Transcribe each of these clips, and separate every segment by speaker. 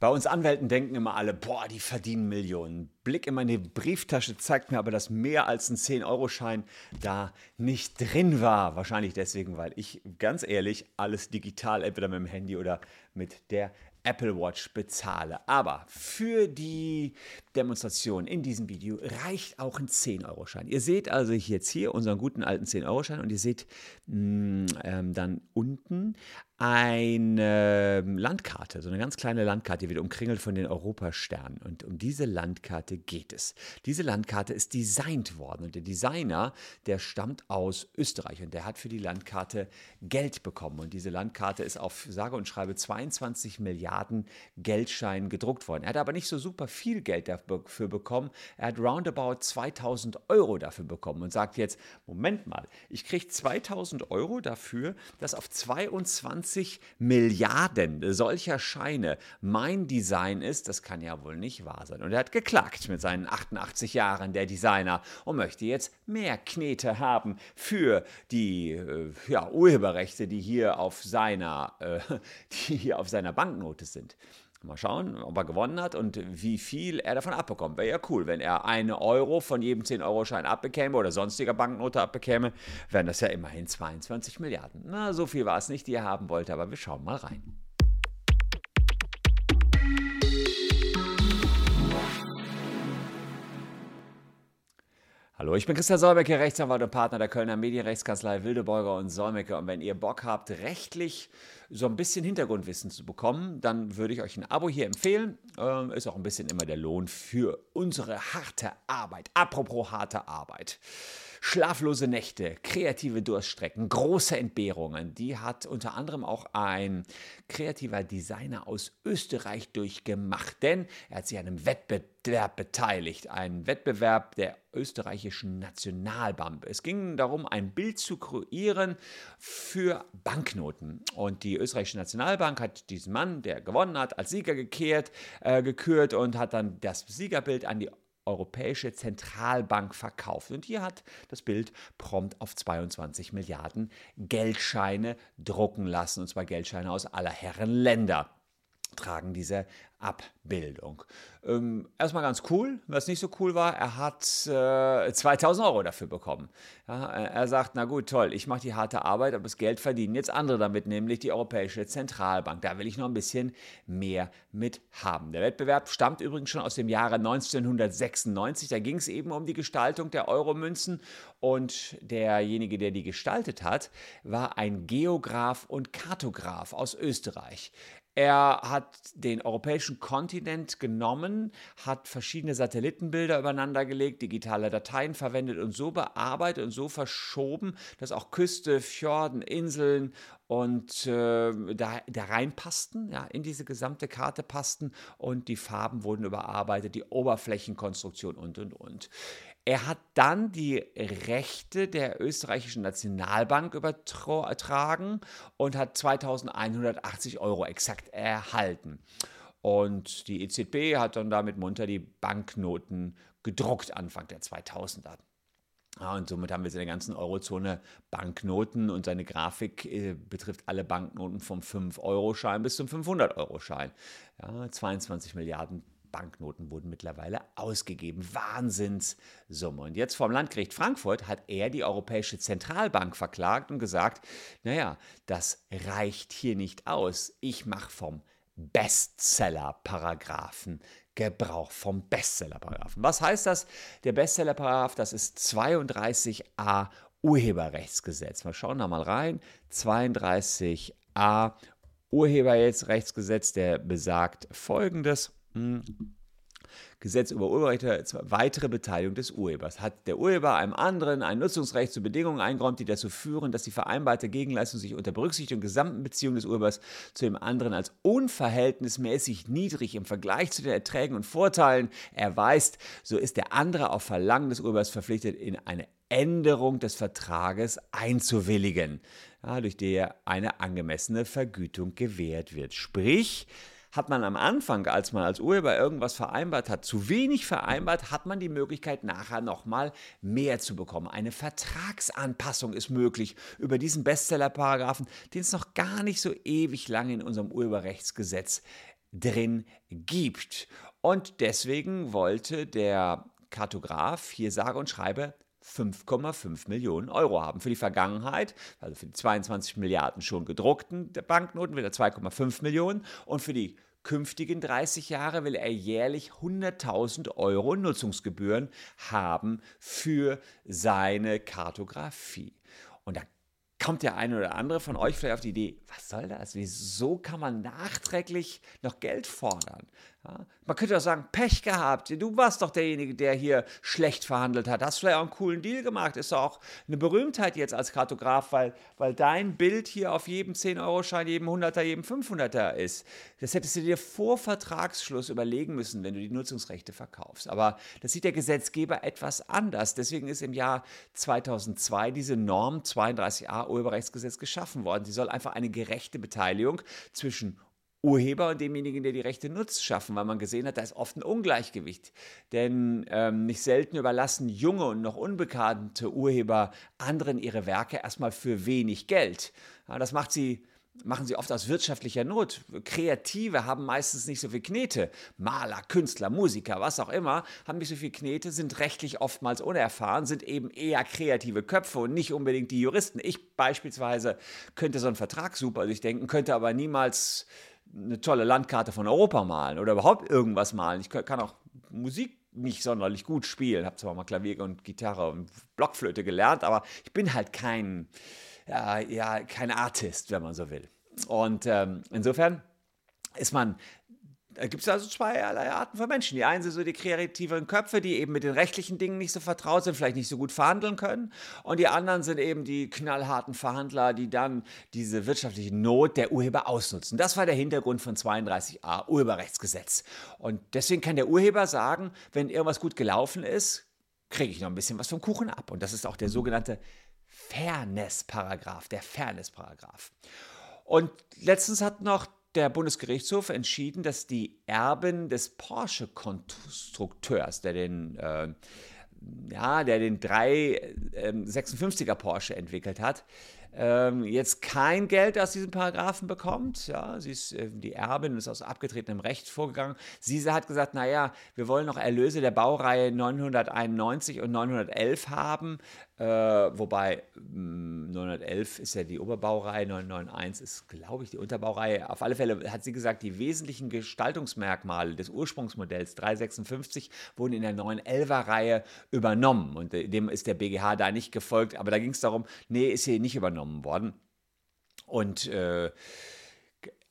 Speaker 1: Bei uns Anwälten denken immer alle, boah, die verdienen Millionen. Blick in meine Brieftasche zeigt mir aber, dass mehr als ein 10-Euro-Schein da nicht drin war. Wahrscheinlich deswegen, weil ich ganz ehrlich alles digital, entweder mit dem Handy oder mit der Apple Watch bezahle. Aber für die Demonstration in diesem Video reicht auch ein 10-Euro-Schein. Ihr seht also jetzt hier unseren guten alten 10-Euro-Schein und ihr seht mh, mm, ähm, dann unten eine Landkarte, so eine ganz kleine Landkarte, die wird umkringelt von den Europasternen. Und um diese Landkarte geht es. Diese Landkarte ist designt worden und der Designer, der stammt aus Österreich und der hat für die Landkarte Geld bekommen. Und diese Landkarte ist auf sage und schreibe 22 Milliarden Geldscheinen gedruckt worden. Er hat aber nicht so super viel Geld dafür bekommen. Er hat roundabout 2000 Euro dafür bekommen und sagt jetzt, Moment mal, ich kriege 2000 Euro dafür, dass auf 22 20 Milliarden solcher Scheine mein Design ist, das kann ja wohl nicht wahr sein. Und er hat geklagt mit seinen 88 Jahren, der Designer, und möchte jetzt mehr Knete haben für die äh, ja, Urheberrechte, die hier auf seiner, äh, die hier auf seiner Banknote sind. Mal schauen, ob er gewonnen hat und wie viel er davon abbekommt. Wäre ja cool, wenn er eine Euro von jedem 10-Euro-Schein abbekäme oder sonstiger Banknote abbekäme, wären das ja immerhin 22 Milliarden. Na, so viel war es nicht, die er haben wollte, aber wir schauen mal rein. Hallo, ich bin Christian Solmecke, Rechtsanwalt und Partner der Kölner Medienrechtskanzlei Wildeborger und Solmecke. Und wenn ihr Bock habt, rechtlich so ein bisschen Hintergrundwissen zu bekommen, dann würde ich euch ein Abo hier empfehlen. Ähm, ist auch ein bisschen immer der Lohn für unsere harte Arbeit. Apropos harte Arbeit. Schlaflose Nächte, kreative Durststrecken, große Entbehrungen, die hat unter anderem auch ein kreativer Designer aus Österreich durchgemacht, denn er hat sich an einem Wettbewerb beteiligt, ein Wettbewerb der österreichischen Nationalbank. Es ging darum, ein Bild zu kreieren für Banknoten. Und die österreichische Nationalbank hat diesen Mann, der gewonnen hat, als Sieger gekehrt, äh, gekürt und hat dann das Siegerbild an die Europäische Zentralbank verkauft. Und hier hat das Bild prompt auf 22 Milliarden Geldscheine drucken lassen, und zwar Geldscheine aus aller Herren Länder tragen diese Abbildung. Ähm, erstmal ganz cool. Was nicht so cool war, er hat äh, 2000 Euro dafür bekommen. Ja, er sagt, na gut, toll, ich mache die harte Arbeit, aber das Geld verdienen jetzt andere damit, nämlich die Europäische Zentralbank. Da will ich noch ein bisschen mehr mit haben. Der Wettbewerb stammt übrigens schon aus dem Jahre 1996. Da ging es eben um die Gestaltung der Euromünzen und derjenige, der die gestaltet hat, war ein Geograf und Kartograf aus Österreich. Er hat den europäischen Kontinent genommen, hat verschiedene Satellitenbilder übereinander gelegt, digitale Dateien verwendet und so bearbeitet und so verschoben, dass auch Küste, Fjorden, Inseln und äh, da, da reinpassten, ja, in diese gesamte Karte passten und die Farben wurden überarbeitet, die Oberflächenkonstruktion und und und. Er hat dann die Rechte der österreichischen Nationalbank übertragen und hat 2180 Euro exakt erhalten. Und die EZB hat dann damit munter die Banknoten gedruckt Anfang der 2000er. Ja, und somit haben wir in der ganzen Eurozone Banknoten und seine Grafik äh, betrifft alle Banknoten vom 5-Euro-Schein bis zum 500-Euro-Schein. Ja, 22 Milliarden Banknoten wurden mittlerweile ausgegeben. Wahnsinnssumme. Und jetzt vom Landgericht Frankfurt hat er die Europäische Zentralbank verklagt und gesagt, naja, das reicht hier nicht aus. Ich mache vom Bestseller-Paragraphen Gebrauch vom Bestseller-Paragraphen. Was heißt das? Der Bestseller-Paragraph, das ist 32a Urheberrechtsgesetz. Wir schauen da mal rein. 32a Urheberrechtsgesetz, der besagt folgendes. Gesetz über Urheberrechte weitere Beteiligung des Urhebers. Hat der Urheber einem anderen ein Nutzungsrecht zu Bedingungen eingeräumt, die dazu führen, dass die vereinbarte Gegenleistung sich unter Berücksichtigung der gesamten Beziehung des Urhebers zu dem anderen als unverhältnismäßig niedrig im Vergleich zu den Erträgen und Vorteilen erweist, so ist der andere auf Verlangen des Urhebers verpflichtet, in eine Änderung des Vertrages einzuwilligen, ja, durch der eine angemessene Vergütung gewährt wird. Sprich, hat man am Anfang, als man als Urheber irgendwas vereinbart hat, zu wenig vereinbart, hat man die Möglichkeit, nachher nochmal mehr zu bekommen. Eine Vertragsanpassung ist möglich über diesen Bestseller-Paragraphen, den es noch gar nicht so ewig lange in unserem Urheberrechtsgesetz drin gibt. Und deswegen wollte der Kartograf hier sage und schreibe 5,5 Millionen Euro haben. Für die Vergangenheit, also für die 22 Milliarden schon gedruckten Banknoten, will er 2,5 Millionen und für die künftigen 30 Jahre will er jährlich 100.000 Euro Nutzungsgebühren haben für seine Kartografie. Und da kommt der eine oder andere von euch vielleicht auf die Idee, was soll das? Wieso kann man nachträglich noch Geld fordern? Ja, man könnte auch sagen, Pech gehabt. Du warst doch derjenige, der hier schlecht verhandelt hat. Hast vielleicht auch einen coolen Deal gemacht. Ist auch eine Berühmtheit jetzt als Kartograf, weil, weil dein Bild hier auf jedem 10-Euro-Schein, jedem 100er, jedem 500er ist. Das hättest du dir vor Vertragsschluss überlegen müssen, wenn du die Nutzungsrechte verkaufst. Aber das sieht der Gesetzgeber etwas anders. Deswegen ist im Jahr 2002 diese Norm 32a Urheberrechtsgesetz geschaffen worden. Sie soll einfach eine gerechte Beteiligung zwischen Urheber und demjenigen, der die Rechte nutzt, schaffen, weil man gesehen hat, da ist oft ein Ungleichgewicht. Denn ähm, nicht selten überlassen junge und noch unbekannte Urheber anderen ihre Werke erstmal für wenig Geld. Ja, das macht sie machen sie oft aus wirtschaftlicher Not. Kreative haben meistens nicht so viel Knete. Maler, Künstler, Musiker, was auch immer, haben nicht so viel Knete, sind rechtlich oftmals unerfahren, sind eben eher kreative Köpfe und nicht unbedingt die Juristen. Ich beispielsweise könnte so einen Vertrag super durchdenken, könnte aber niemals eine tolle Landkarte von Europa malen oder überhaupt irgendwas malen. Ich kann auch Musik nicht sonderlich gut spielen. Habe zwar mal Klavier und Gitarre und Blockflöte gelernt, aber ich bin halt kein, ja, ja kein Artist, wenn man so will. Und ähm, insofern ist man da gibt es also zweierlei Arten von Menschen. Die einen sind so die kreativen Köpfe, die eben mit den rechtlichen Dingen nicht so vertraut sind, vielleicht nicht so gut verhandeln können. Und die anderen sind eben die knallharten Verhandler, die dann diese wirtschaftliche Not der Urheber ausnutzen. Das war der Hintergrund von 32a Urheberrechtsgesetz. Und deswegen kann der Urheber sagen, wenn irgendwas gut gelaufen ist, kriege ich noch ein bisschen was vom Kuchen ab. Und das ist auch der sogenannte Fairness-Paragraph, der Fairness-Paragraph. Und letztens hat noch der Bundesgerichtshof entschieden, dass die Erben des Porsche-Konstrukteurs, der den äh, ja, der den 356er ähm, Porsche entwickelt hat, ähm, jetzt kein Geld aus diesem Paragraphen bekommt. Ja, sie ist äh, die Erbin ist aus abgetretenem Recht vorgegangen. Sie hat gesagt, naja, wir wollen noch Erlöse der Baureihe 991 und 911 haben. Äh, wobei 911 hm, ist ja die Oberbaureihe, 991 ist, glaube ich, die Unterbaureihe. Auf alle Fälle hat sie gesagt, die wesentlichen Gestaltungsmerkmale des Ursprungsmodells 356 wurden in der 911er-Reihe übernommen. Und äh, dem ist der BGH da nicht gefolgt. Aber da ging es darum, nee, ist hier nicht übernommen worden. Und äh,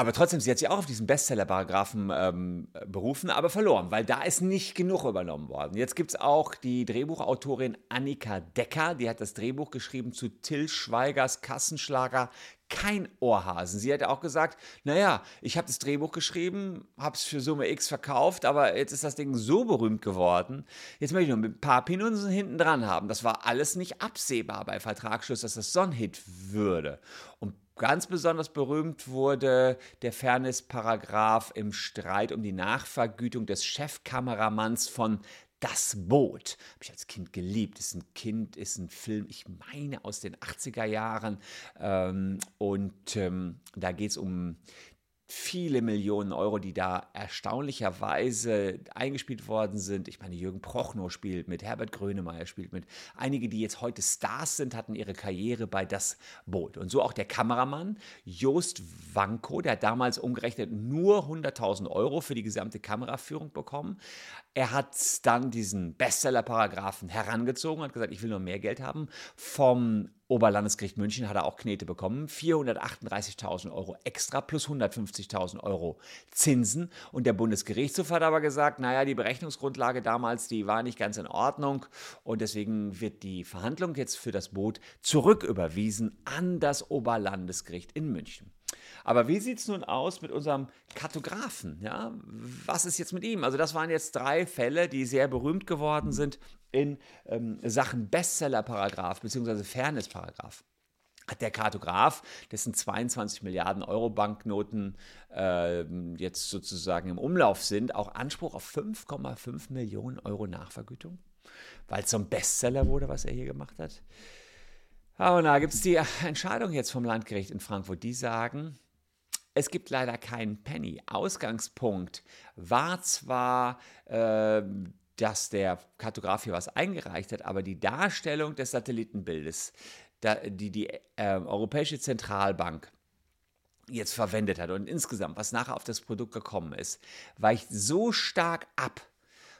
Speaker 1: aber trotzdem, sie hat sich auch auf diesen Bestseller-Paragraphen ähm, berufen, aber verloren, weil da ist nicht genug übernommen worden. Jetzt gibt es auch die Drehbuchautorin Annika Decker, die hat das Drehbuch geschrieben zu Till Schweigers Kassenschlager Kein Ohrhasen. Sie hat auch gesagt, naja, ich habe das Drehbuch geschrieben, habe es für Summe X verkauft, aber jetzt ist das Ding so berühmt geworden, jetzt möchte ich noch ein paar Pinunsen hinten dran haben. Das war alles nicht absehbar bei Vertragsschluss, dass das so ein Hit würde. Und Ganz besonders berühmt wurde der Fairness-Paragraph im Streit um die Nachvergütung des Chefkameramanns von das Boot. Habe ich als Kind geliebt. Ist ein Kind, ist ein Film, ich meine aus den 80er Jahren. Ähm, und ähm, da geht es um viele Millionen Euro, die da erstaunlicherweise eingespielt worden sind. Ich meine, Jürgen Prochnow spielt mit, Herbert Grönemeyer spielt mit. Einige, die jetzt heute Stars sind, hatten ihre Karriere bei Das Boot. Und so auch der Kameramann Joost Wanko, der hat damals umgerechnet nur 100.000 Euro für die gesamte Kameraführung bekommen. Er hat dann diesen Bestseller-Paragraphen herangezogen, hat gesagt, ich will nur mehr Geld haben. Vom Oberlandesgericht München hat er auch Knete bekommen. 438.000 Euro extra plus 150.000 Euro Zinsen. Und der Bundesgerichtshof hat aber gesagt, naja, die Berechnungsgrundlage damals, die war nicht ganz in Ordnung. Und deswegen wird die Verhandlung jetzt für das Boot zurücküberwiesen an das Oberlandesgericht in München. Aber wie sieht es nun aus mit unserem Kartografen? Ja? Was ist jetzt mit ihm? Also das waren jetzt drei Fälle, die sehr berühmt geworden sind in ähm, Sachen Bestseller-Paragraph bzw. Fairness-Paragraph hat der Kartograf, dessen 22 Milliarden Euro Banknoten äh, jetzt sozusagen im Umlauf sind, auch Anspruch auf 5,5 Millionen Euro Nachvergütung, weil es ein Bestseller wurde, was er hier gemacht hat. Und da gibt es die Entscheidung jetzt vom Landgericht in Frankfurt, die sagen, Es gibt leider keinen Penny. Ausgangspunkt war zwar, äh, dass der Kartograf hier was eingereicht hat, aber die Darstellung des Satellitenbildes, da, die die äh, Europäische Zentralbank jetzt verwendet hat und insgesamt, was nachher auf das Produkt gekommen ist, weicht so stark ab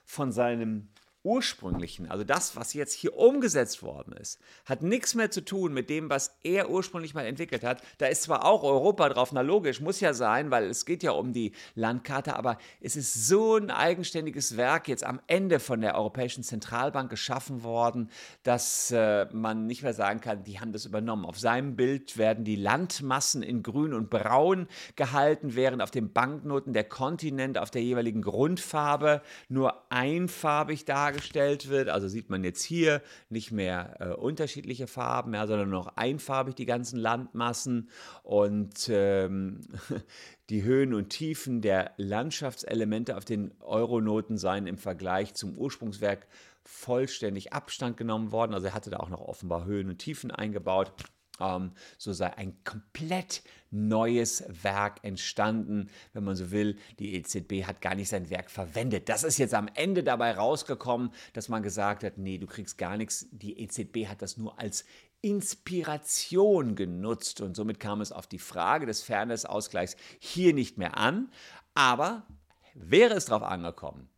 Speaker 1: von seinem ursprünglichen, also das, was jetzt hier umgesetzt worden ist, hat nichts mehr zu tun mit dem, was er ursprünglich mal entwickelt hat. Da ist zwar auch Europa drauf, na logisch, muss ja sein, weil es geht ja um die Landkarte, aber es ist so ein eigenständiges Werk jetzt am Ende von der Europäischen Zentralbank geschaffen worden, dass äh, man nicht mehr sagen kann, die haben das übernommen. Auf seinem Bild werden die Landmassen in grün und braun gehalten, während auf den Banknoten der Kontinent auf der jeweiligen Grundfarbe nur einfarbig da dargestellt wird. Also sieht man jetzt hier nicht mehr äh, unterschiedliche Farben, ja, sondern noch einfarbig die ganzen Landmassen und ähm, die Höhen und Tiefen der Landschaftselemente auf den Euronoten seien im Vergleich zum Ursprungswerk vollständig Abstand genommen worden. Also er hatte da auch noch offenbar Höhen und Tiefen eingebaut. Ähm, so sei ein komplett neues Werk entstanden, wenn man so will. Die EZB hat gar nicht sein Werk verwendet. Das ist jetzt am Ende dabei rausgekommen, dass man gesagt hat, nee, du kriegst gar nichts. Die EZB hat das nur als Inspiration genutzt und somit kam es auf die Frage des Fairness-Ausgleichs hier nicht mehr an. Aber wäre es darauf angekommen,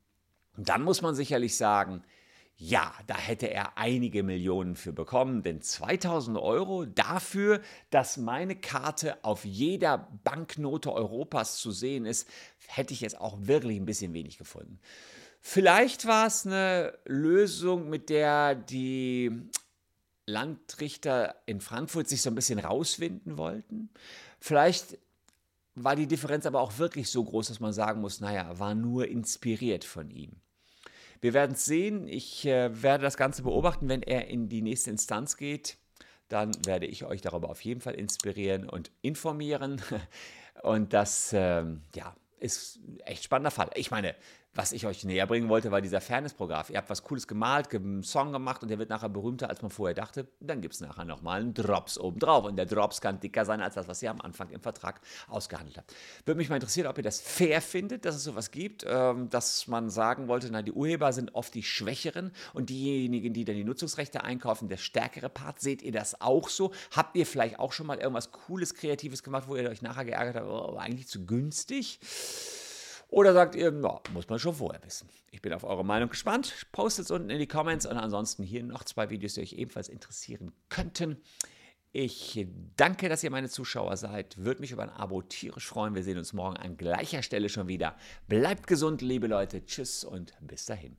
Speaker 1: dann muss man sicherlich sagen, ja, da hätte er einige Millionen für bekommen, denn 2000 Euro dafür, dass meine Karte auf jeder Banknote Europas zu sehen ist, hätte ich jetzt auch wirklich ein bisschen wenig gefunden. Vielleicht war es eine Lösung, mit der die Landrichter in Frankfurt sich so ein bisschen rauswinden wollten. Vielleicht war die Differenz aber auch wirklich so groß, dass man sagen muss, naja, war nur inspiriert von ihm. Wir werden es sehen. Ich äh, werde das Ganze beobachten, wenn er in die nächste Instanz geht. Dann werde ich euch darüber auf jeden Fall inspirieren und informieren. Und das, ähm, ja, ist echt spannender Fall. Ich meine, was ich euch näher bringen wollte, war dieser Fairness-Programm. Ihr habt was Cooles gemalt, einen Song gemacht und der wird nachher berühmter, als man vorher dachte. Dann gibt es nachher nochmal einen Drops obendrauf. Und der Drops kann dicker sein als das, was ihr am Anfang im Vertrag ausgehandelt habt. Würde mich mal interessieren, ob ihr das fair findet, dass es sowas gibt, ähm, dass man sagen wollte, na, die Urheber sind oft die Schwächeren und diejenigen, die dann die Nutzungsrechte einkaufen, der stärkere Part. Seht ihr das auch so? Habt ihr vielleicht auch schon mal irgendwas Cooles, Kreatives gemacht, wo ihr euch nachher geärgert habt, oh, eigentlich zu günstig? Oder sagt ihr, ja, muss man schon vorher wissen. Ich bin auf eure Meinung gespannt. Postet es unten in die Comments und ansonsten hier noch zwei Videos, die euch ebenfalls interessieren könnten. Ich danke, dass ihr meine Zuschauer seid. Würde mich über ein Abo tierisch freuen. Wir sehen uns morgen an gleicher Stelle schon wieder. Bleibt gesund, liebe Leute. Tschüss und bis dahin.